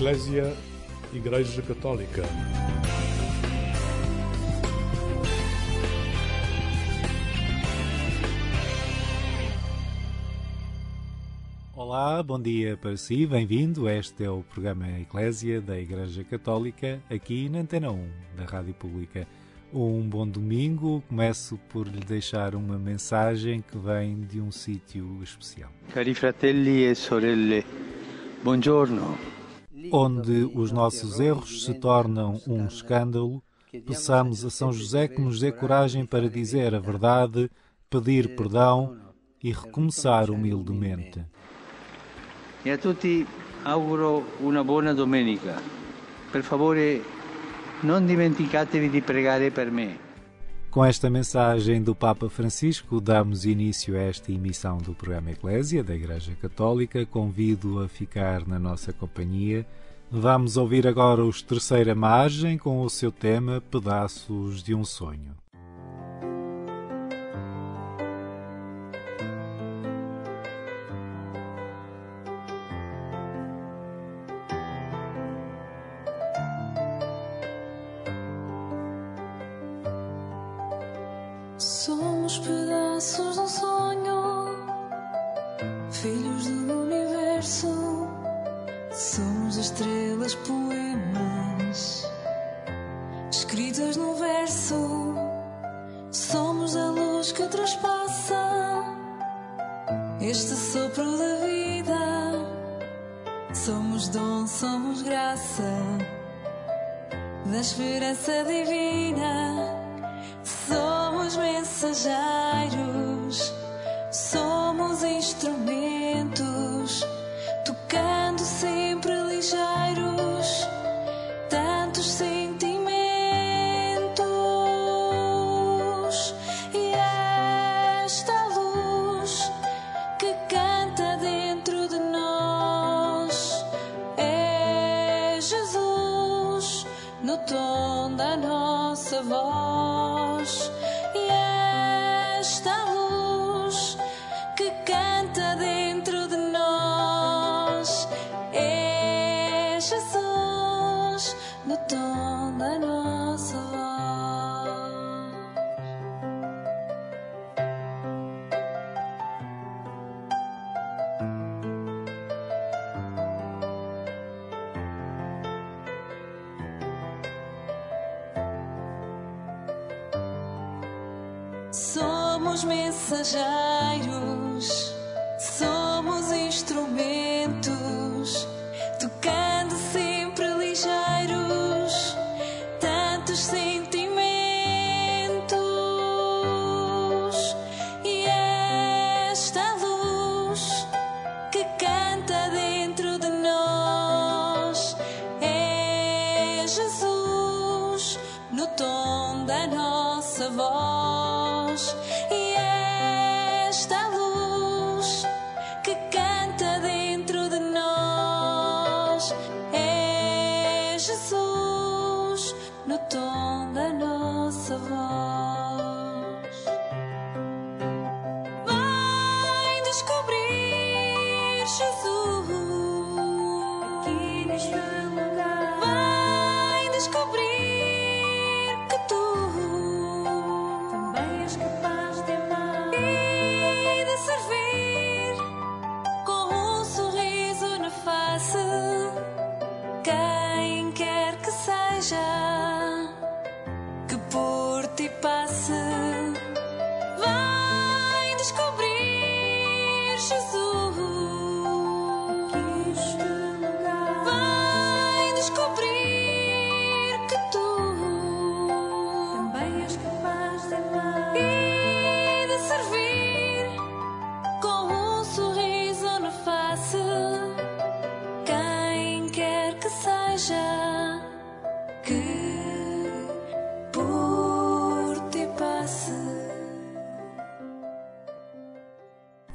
Eclésia Igreja Católica. Olá, bom dia para si, bem-vindo. Este é o programa Eclésia da Igreja Católica, aqui na Antena 1 da Rádio Pública. Um bom domingo. Começo por lhe deixar uma mensagem que vem de um sítio especial. Cari fratelli e sorelle, buongiorno. Onde os nossos erros se tornam um escândalo, peçamos a São José que nos dê coragem para dizer a verdade, pedir perdão e recomeçar humildemente. E a tutti auguro una buona domenica. Per favore, non dimenticatevi di pregare per me. Com esta mensagem do Papa Francisco, damos início a esta emissão do programa Eclésia da Igreja Católica. Convido a ficar na nossa companhia. Vamos ouvir agora os Terceira Margem com o seu tema Pedaços de um Sonho. Mensageiros, Somos mensageiros, somos instrumentos,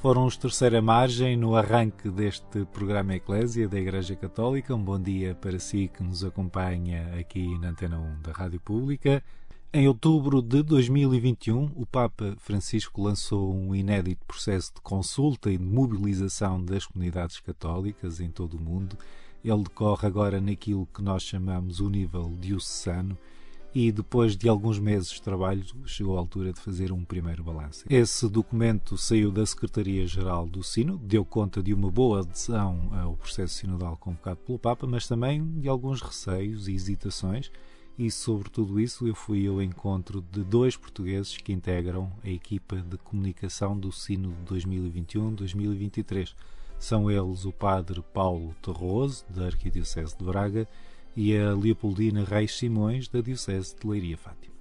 Foram os Terceira Margem no arranque deste programa Eclésia da Igreja Católica. Um bom dia para si que nos acompanha aqui na Antena 1 da Rádio Pública. Em outubro de 2021, o Papa Francisco lançou um inédito processo de consulta e de mobilização das comunidades católicas em todo o mundo Ele decorre agora naquilo que nós chamamos o nível diocesano e depois de alguns meses de trabalho chegou a altura de fazer um primeiro balanço. Esse documento saiu da Secretaria-Geral do Sino, deu conta de uma boa adesão ao processo sinodal convocado pelo Papa, mas também de alguns receios e hesitações e sobre tudo isso eu fui ao encontro de dois portugueses que integram a equipa de comunicação do Sino de 2021-2023. São eles o padre Paulo Terroso, da Arquidiocese de Braga, e a Leopoldina Reis Simões, da Diocese de Leiria Fátima.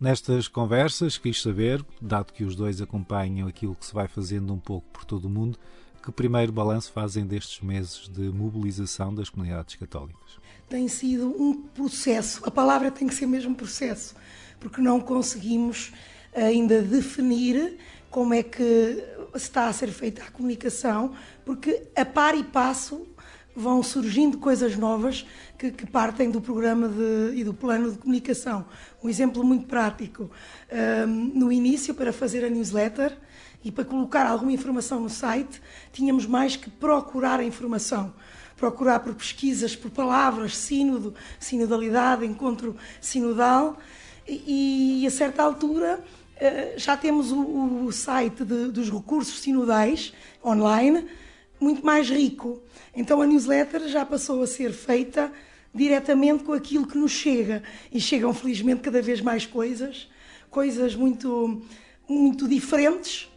Nestas conversas quis saber, dado que os dois acompanham aquilo que se vai fazendo um pouco por todo o mundo, que primeiro balanço fazem destes meses de mobilização das comunidades católicas? Tem sido um processo, a palavra tem que ser mesmo processo, porque não conseguimos ainda definir como é que está a ser feita a comunicação, porque a par e passo vão surgindo coisas novas que, que partem do programa de, e do plano de comunicação. Um exemplo muito prático, um, no início, para fazer a newsletter e para colocar alguma informação no site, tínhamos mais que procurar a informação. Procurar por pesquisas, por palavras, sínodo, sinodalidade, encontro sinodal, e, e a certa altura já temos o, o site de, dos recursos sinodais online muito mais rico. Então a newsletter já passou a ser feita diretamente com aquilo que nos chega e chegam felizmente cada vez mais coisas, coisas muito muito diferentes,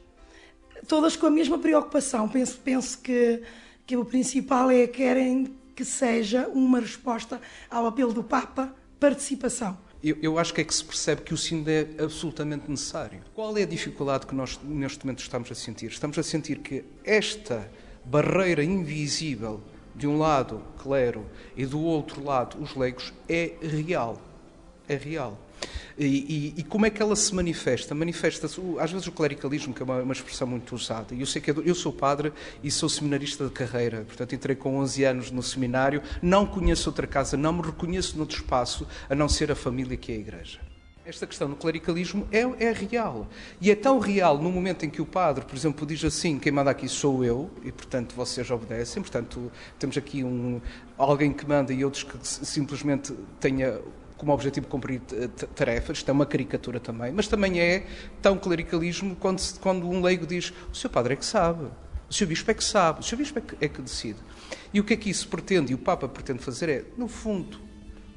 todas com a mesma preocupação. Penso penso que que o principal é querem que seja uma resposta ao apelo do Papa, participação. Eu, eu, acho que é que se percebe que o sino é absolutamente necessário. Qual é a dificuldade que nós neste momento estamos a sentir? Estamos a sentir que esta barreira invisível, de um lado, clero, e do outro lado, os leigos, é real. É real. E, e, e, como é que ela se manifesta? Manifesta-se, às vezes, o clericalismo, que é uma, uma expressão muito usada. Eu sei que eu sou padre e sou seminarista de carreira, portanto, entrei com 11 anos no seminário, não conheço outra casa, não me reconheço noutro espaço a não ser a família que é a igreja. Esta questão no clericalismo é, é, real. E é tão real no momento em que o padre, por exemplo, diz assim: quem manda aqui sou eu, e portanto vocês obedecem. Portanto, temos aqui um, alguém que manda e outros que simplesmente tenha como objetivo cumprir tarefas. Isto é uma caricatura também. Mas também é tão clericalismo quando, quando um leigo diz: o seu padre é que sabe. O seu bispo é que sabe, o seu bispo é que, é que decide. E o que é que isso pretende, e o Papa pretende fazer é, no fundo,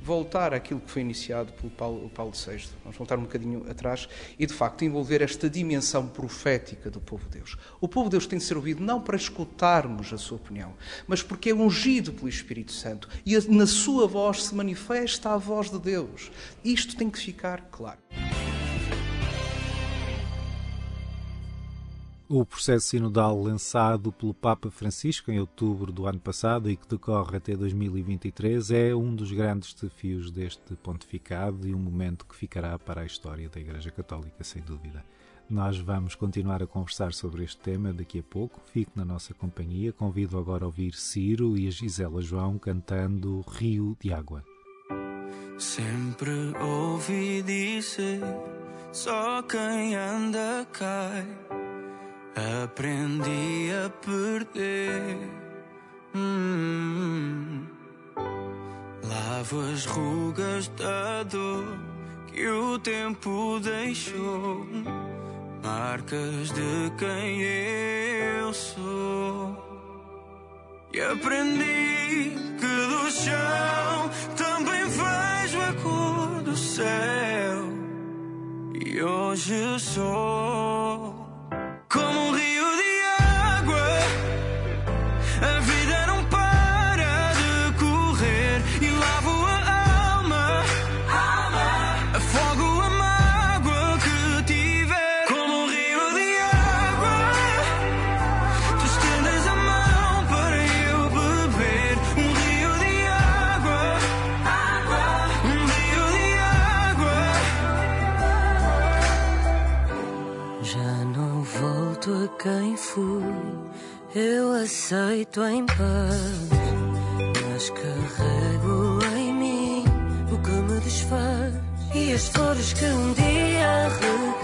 voltar àquilo que foi iniciado pelo Paulo, Paulo VI. Vamos voltar um bocadinho atrás e, de facto, envolver esta dimensão profética do povo de Deus. O povo de Deus tem de ser ouvido não para escutarmos a sua opinião, mas porque é ungido pelo Espírito Santo e na sua voz se manifesta a voz de Deus. Isto tem que ficar claro. O processo sinodal lançado pelo Papa Francisco em outubro do ano passado e que decorre até 2023 é um dos grandes desafios deste pontificado e um momento que ficará para a história da Igreja Católica, sem dúvida. Nós vamos continuar a conversar sobre este tema daqui a pouco. Fique na nossa companhia. Convido agora a ouvir Ciro e a Gisela João cantando Rio de Água. Sempre ouvi dizer: só quem anda cai. Aprendi a perder. Hum, lavo as rugas da dor que o tempo deixou. Marcas de quem eu sou. E aprendi que do chão também vejo a cor do céu. E hoje sou eu aceito em paz, mas carrego em mim o que me desfaz. E as flores que um dia reguei,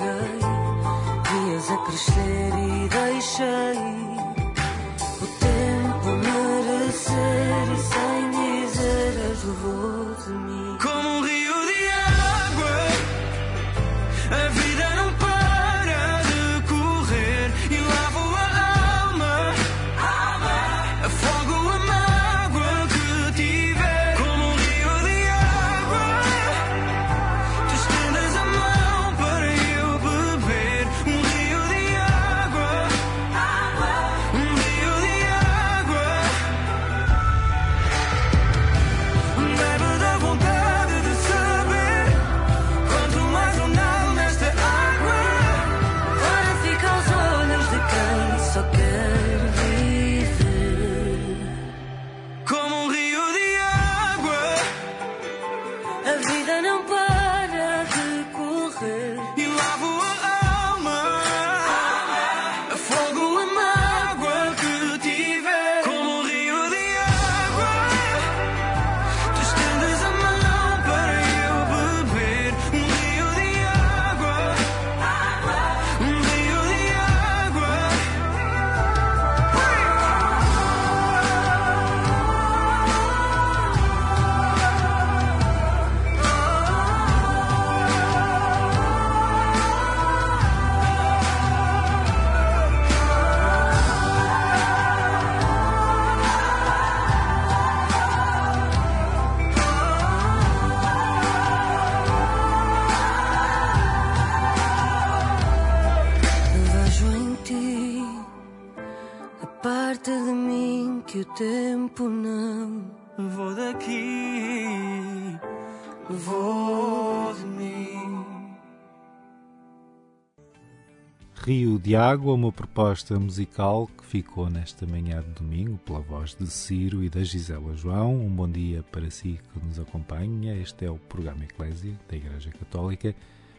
Rio de Água, uma proposta musical que ficou nesta manhã de domingo pela voz de Ciro e da Gisela João. Um bom dia para si que nos acompanha. Este é o programa Eclésia da Igreja Católica.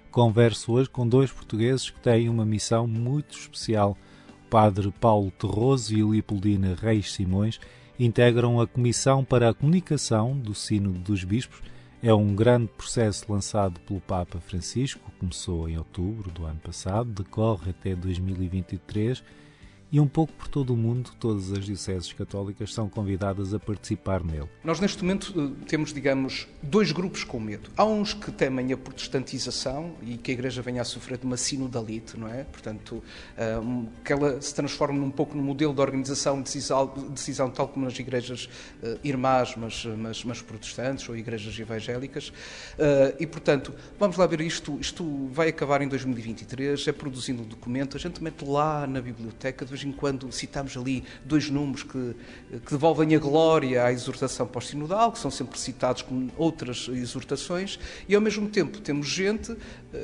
Converso hoje com dois portugueses que têm uma missão muito especial. O padre Paulo Terroso e Leopoldina Reis Simões integram a Comissão para a Comunicação do Sínodo dos Bispos é um grande processo lançado pelo Papa Francisco, começou em outubro do ano passado, decorre até 2023 e um pouco por todo o mundo, todas as dioceses católicas são convidadas a participar nele. Nós, neste momento, eh, temos, digamos, dois grupos com medo. Há uns que temem a protestantização e que a Igreja venha a sofrer de uma sinodalite, não é? Portanto, eh, que ela se transforme um pouco no modelo de organização de decisão, decisão tal como nas igrejas uh, irmãs, mas, mas, mas, protestantes ou igrejas evangélicas. E, portanto, vamos lá ver isto. Isto vai acabar em 2023, é produzindo um documento, a gente mete lá na biblioteca, de vez em quando citamos ali dois números que, que devolvem a glória à exortação pós-sinodal, que são sempre citados com outras exortações, e ao mesmo tempo temos gente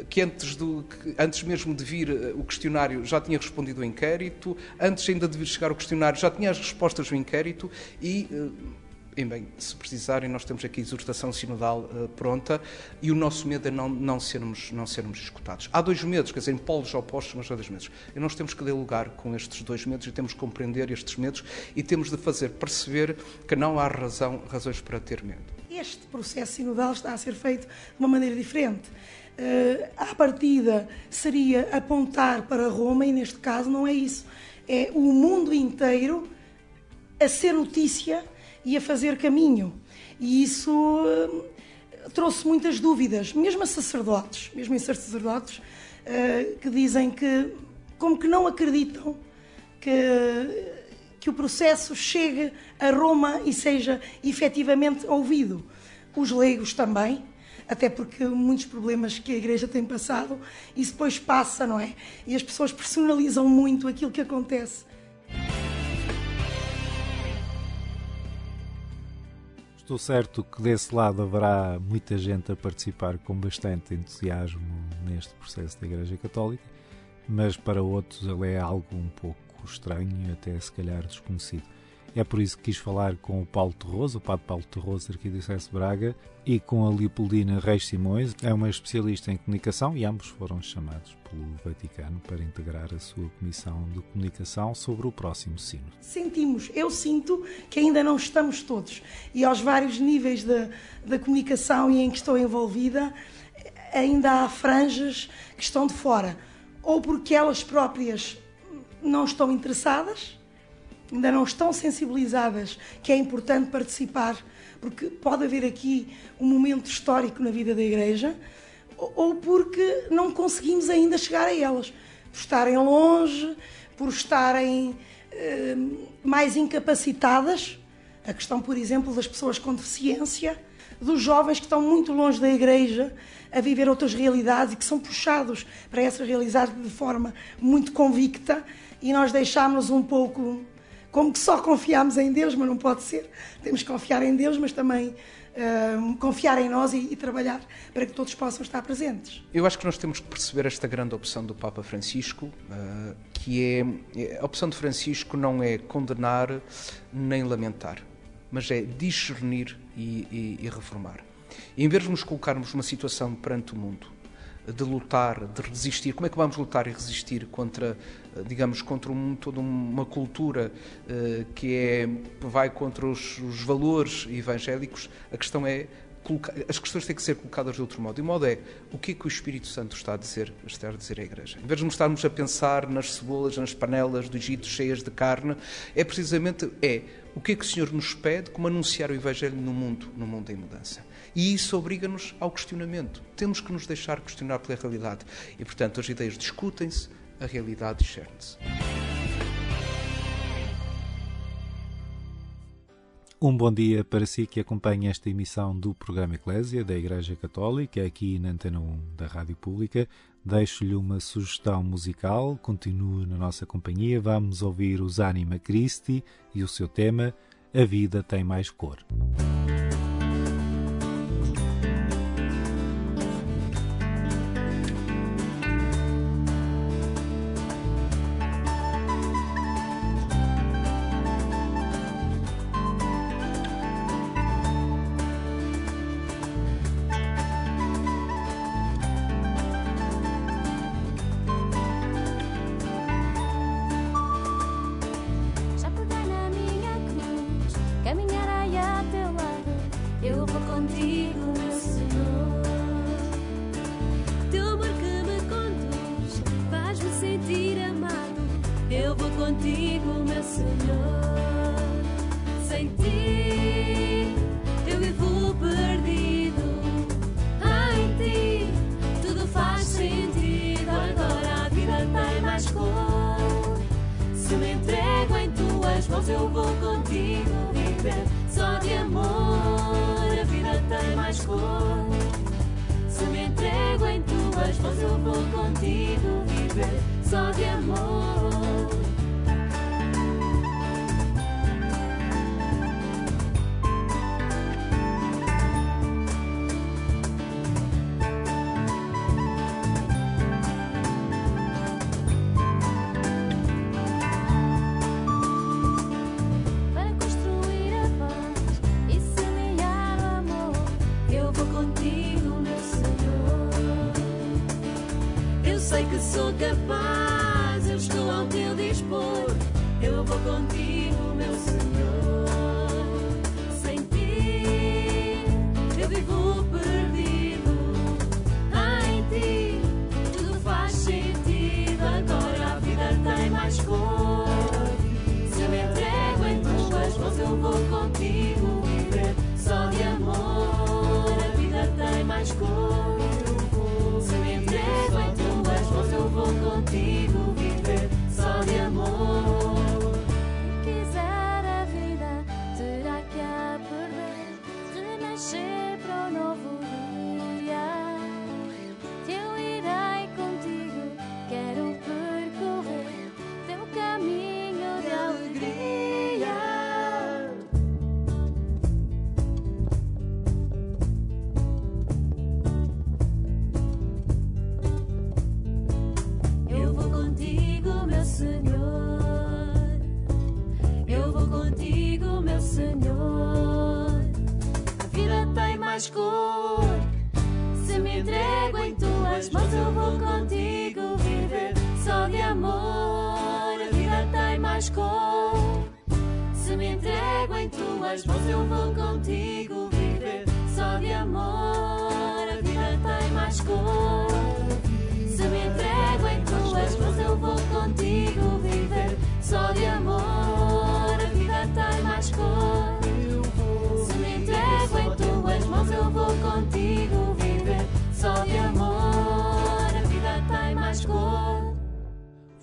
que antes, do, que antes mesmo de vir o questionário já tinha respondido ao inquérito, antes ainda de vir chegar o questionário já tinha as respostas do inquérito e e bem, se precisarem, nós temos aqui a exortação sinodal uh, pronta e o nosso medo é não, não, sermos, não sermos escutados. Há dois medos, quer dizer, em polos opostos, mas há dois medos. E nós temos que dialogar com estes dois medos e temos que compreender estes medos e temos de fazer perceber que não há razão, razões para ter medo. Este processo sinodal está a ser feito de uma maneira diferente. Uh, à partida seria apontar para Roma e neste caso não é isso. É o mundo inteiro a ser notícia e a fazer caminho. E isso uh, trouxe muitas dúvidas, mesmo a sacerdotes, mesmo em sacerdotes, uh, que dizem que, como que não acreditam que, que o processo chegue a Roma e seja efetivamente ouvido. Os leigos também, até porque muitos problemas que a Igreja tem passado, isso depois passa, não é? E as pessoas personalizam muito aquilo que acontece. Estou certo que desse lado haverá muita gente a participar com bastante entusiasmo neste processo da Igreja Católica, mas para outros ele é algo um pouco estranho até se calhar desconhecido. É por isso que quis falar com o Paulo Terroso, o Padre Paulo Terroso, Arquidiocese de Braga, e com a Leopoldina Reis Simões, é uma especialista em comunicação e ambos foram chamados pelo Vaticano para integrar a sua comissão de comunicação sobre o próximo sino. Sentimos, eu sinto que ainda não estamos todos. E aos vários níveis da comunicação e em que estou envolvida, ainda há franjas que estão de fora, ou porque elas próprias não estão interessadas, ainda não estão sensibilizadas que é importante participar, porque pode haver aqui um momento histórico na vida da Igreja, ou porque não conseguimos ainda chegar a elas, por estarem longe, por estarem eh, mais incapacitadas. A questão, por exemplo, das pessoas com deficiência, dos jovens que estão muito longe da Igreja, a viver outras realidades e que são puxados para essa realidade de forma muito convicta e nós deixámos um pouco como que só confiamos em Deus, mas não pode ser. Temos que confiar em Deus, mas também uh, confiar em nós e, e, trabalhar para que todos possam estar presentes. Eu acho que nós temos que perceber esta grande opção do Papa Francisco, uh, que é a opção de Francisco não é condenar nem lamentar, mas é discernir e, e, e reformar. Em vez de nos colocarmos numa situação perante o mundo de lutar, de resistir. Como é que vamos lutar e resistir contra, digamos, contra um, toda uma cultura uh, que é, vai contra os, os, valores evangélicos? A questão é as questões têm que ser colocadas de outro modo. E o modo é o que é que o Espírito Santo está a dizer, está a dizer à Igreja. Em vez de estarmos a pensar nas cebolas, nas panelas do Egito cheias de carne, é precisamente é o que é que o Senhor nos pede como anunciar o Evangelho no mundo, no mundo em mudança. E isso obriga-nos ao questionamento. Temos que nos deixar questionar pela realidade. E, portanto, as ideias discutem-se, a realidade discerne-se. Um bom dia para si que acompanha esta emissão do programa Eclésia da Igreja Católica, aqui na Antena 1 da Rádio Pública. Deixo-lhe uma sugestão musical, continue na nossa companhia. Vamos ouvir os Anima Christi e o seu tema A Vida Tem Mais Cor. Viver. Só de amor.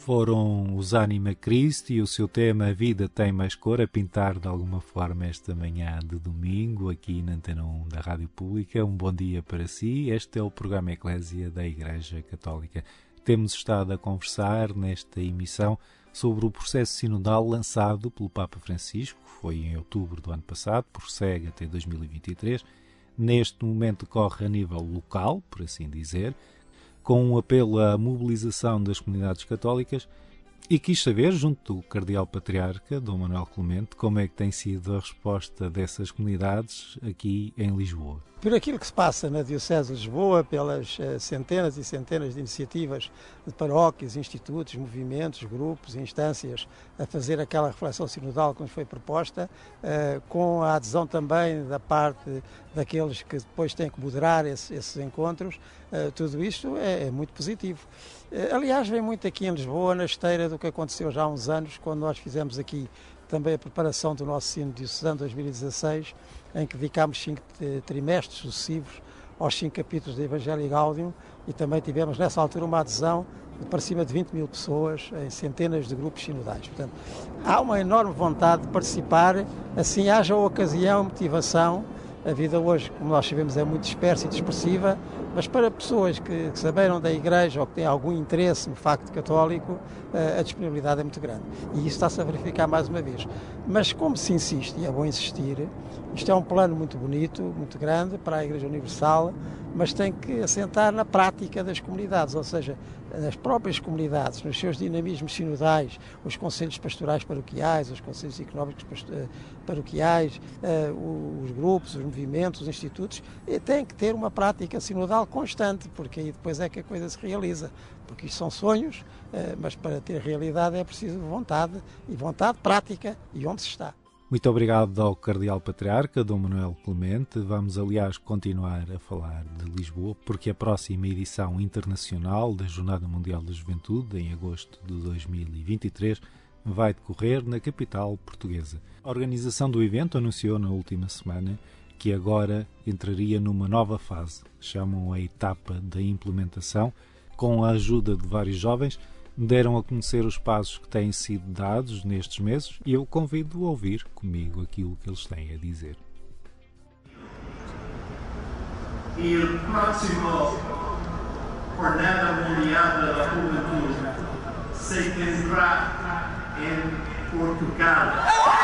Foram os Anima Christi e o seu tema A Vida Tem Mais Cor a pintar de alguma forma esta manhã de domingo aqui na Antena 1 da Rádio Pública. Um bom dia para si. Este é o programa Eclésia da Igreja Católica. Temos estado a conversar nesta emissão sobre o processo sinodal lançado pelo Papa Francisco, foi em outubro do ano passado, prossegue até 2023. Neste momento corre a nível local, por assim dizer, com um apelo à mobilização das comunidades católicas e quis saber, junto do Cardeal Patriarca, Dom Manuel Clemente, como é que tem sido a resposta dessas comunidades aqui em Lisboa. Por aquilo que se passa na Diocese de Lisboa, pelas eh, centenas e centenas de iniciativas de paróquias, institutos, movimentos, grupos, instâncias a fazer aquela reflexão sinodal que nos foi proposta, eh, com a adesão também da parte daqueles que depois têm que moderar esse- esses encontros, eh, tudo isto é, é muito positivo. Aliás, vem muito aqui em Lisboa na esteira do que aconteceu já há uns anos, quando nós fizemos aqui também a preparação do nosso sino diocesano 2016, em que dedicámos cinco trimestres sucessivos aos cinco capítulos do Evangelho Gaudium e também tivemos nessa altura uma adesão de para cima de 20 mil pessoas em centenas de grupos sinodais. Portanto, há uma enorme vontade de participar, assim haja ocasião, motivação. A vida hoje, como nós sabemos, é muito dispersa e dispersiva, Mas para pessoas que, que saberam da Igreja ou que têm algum interesse no facto católico, eh, a disponibilidade é muito grande. E isso está-se a verificar mais uma vez. Mas como se insiste, e é bom insistir, isto é um plano muito bonito, muito grande para a Igreja Universal, mas tem que assentar na prática das comunidades, ou seja, nas próprias comunidades, nos seus dinamismos sinodais, os conselhos pastorais paroquiais, os conselhos económicos eh, paroquiais, eh, os grupos, os movimentos, os institutos, tem que ter uma prática sinodal constante, porque aí depois é que a coisa se realiza. Porque isto são sonhos, eh, mas para ter realidade é preciso vontade, e vontade prática, e onde se está. Muito obrigado ao Cardeal Patriarca, Dom Manuel Clemente. Vamos, aliás, continuar a falar de Lisboa, porque a próxima edição internacional da Jornada Mundial da Juventude, em agosto de 2023, vai decorrer na capital portuguesa. A organização do evento anunciou na última semana que agora entraria numa nova fase, chamam a etapa da implementação, com a ajuda de vários jovens deram a conhecer os passos que têm sido dados nestes meses e eu convido a ouvir comigo aquilo que eles têm a dizer. Il prossimo Jornada Mundial de la Juventud se tendrá en Portugal.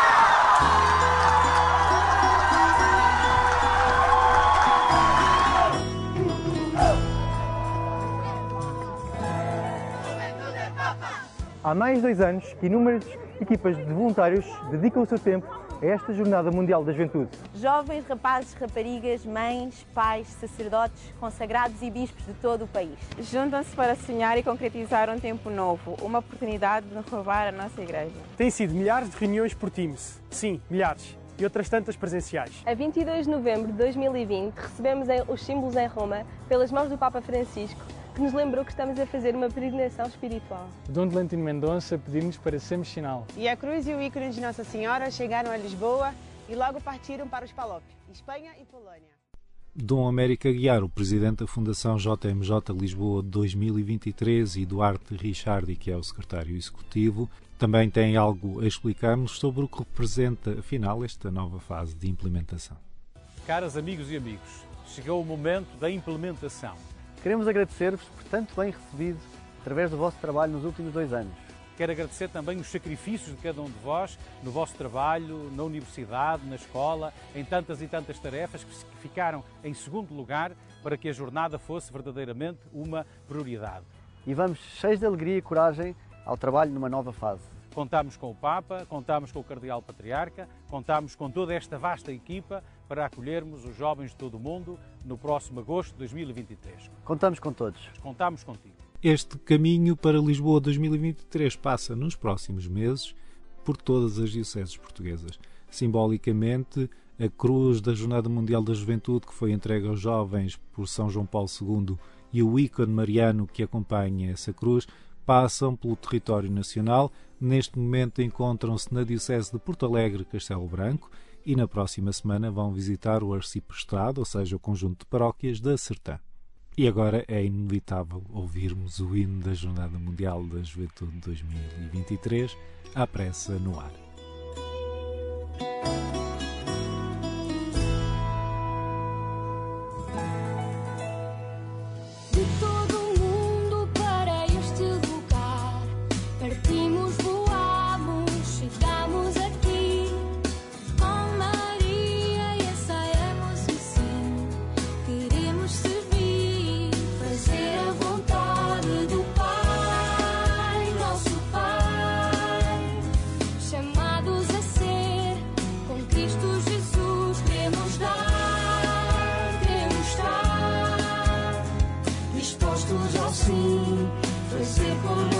Há mais de dois anos que inúmeras equipas de voluntários dedicam o seu tempo a esta Jornada Mundial da Juventude. Jovens, rapazes, raparigas, mães, pais, sacerdotes, consagrados e bispos de todo o país. Juntam-se para sonhar e concretizar um tempo novo, uma oportunidade de renovar a nossa igreja. Têm sido milhares de reuniões por Teams. Sim, milhares. E outras tantas presenciais. A 22 de novembro de 2020, recebemos em- os símbolos em Roma, pelas mãos do Papa Francisco, que nos lembrou que estamos a fazer uma peregrinação espiritual. Dom Delantino Mendonça pediu-nos para sermos sinal. E a cruz e o ícone de Nossa Senhora chegaram a Lisboa e logo partiram para os Palop, Espanha e Polónia. Dom América Guiar, o presidente da Fundação JMJ Lisboa 2023 e Duarte Richardi, que é o secretário executivo, também tem algo a explicar-nos sobre o que representa, afinal, esta nova fase de implementação. Caras amigos e amigos, chegou o momento da implementação. Queremos agradecer-vos por tanto bem recebido através do vosso trabalho nos últimos dois anos. Quero agradecer também os sacrifícios de cada um de vós no vosso trabalho, na universidade, na escola, em tantas e tantas tarefas que ficaram em segundo lugar para que a jornada fosse verdadeiramente uma prioridade. E vamos cheios de alegria e coragem ao trabalho numa nova fase. Contamos com o Papa, contamos com o Cardeal Patriarca, contamos com toda esta vasta equipa para acolhermos os jovens de todo o mundo no próximo agosto de 2023. Contamos com todos. Contamos contigo. Este caminho para Lisboa 2023 passa nos próximos meses por todas as dioceses portuguesas. Simbolicamente, a cruz da Jornada Mundial da Juventude que foi entregue aos jovens por São João Paulo II e o ícone mariano que acompanha essa cruz passam pelo território nacional. Neste momento encontram-se na Diocese de Porto Alegre, Castelo Branco, e na próxima semana vão visitar o arciprestado, ou seja, o conjunto de paróquias da Sertã. E agora é inevitável ouvirmos o hino da Jornada Mundial da Juventude 2023 à pressa no ar.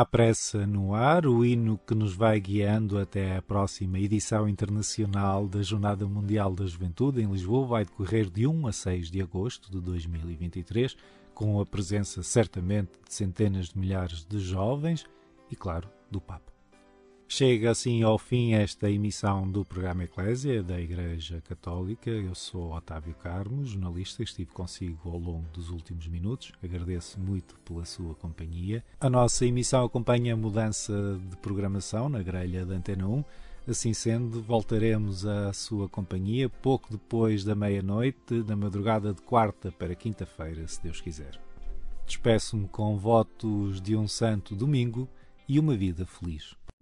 À pressa no ar, o hino que nos vai guiando até a próxima edição internacional da Jornada Mundial da Juventude em Lisboa vai decorrer de 1 a 6 de agosto de 2023, com a presença certamente de centenas de milhares de jovens e, claro, do Papa. Chega assim ao fim esta emissão do programa Eclésia da Igreja Católica. Eu sou Otávio Carmo, jornalista, estive consigo ao longo dos últimos minutos. Agradeço muito pela sua companhia. A nossa emissão acompanha a mudança de programação na grelha da Antena 1. Assim sendo, voltaremos à sua companhia pouco depois da meia-noite, na madrugada de quarta para quinta-feira, se Deus quiser. Despeço-me com votos de um santo domingo e uma vida feliz.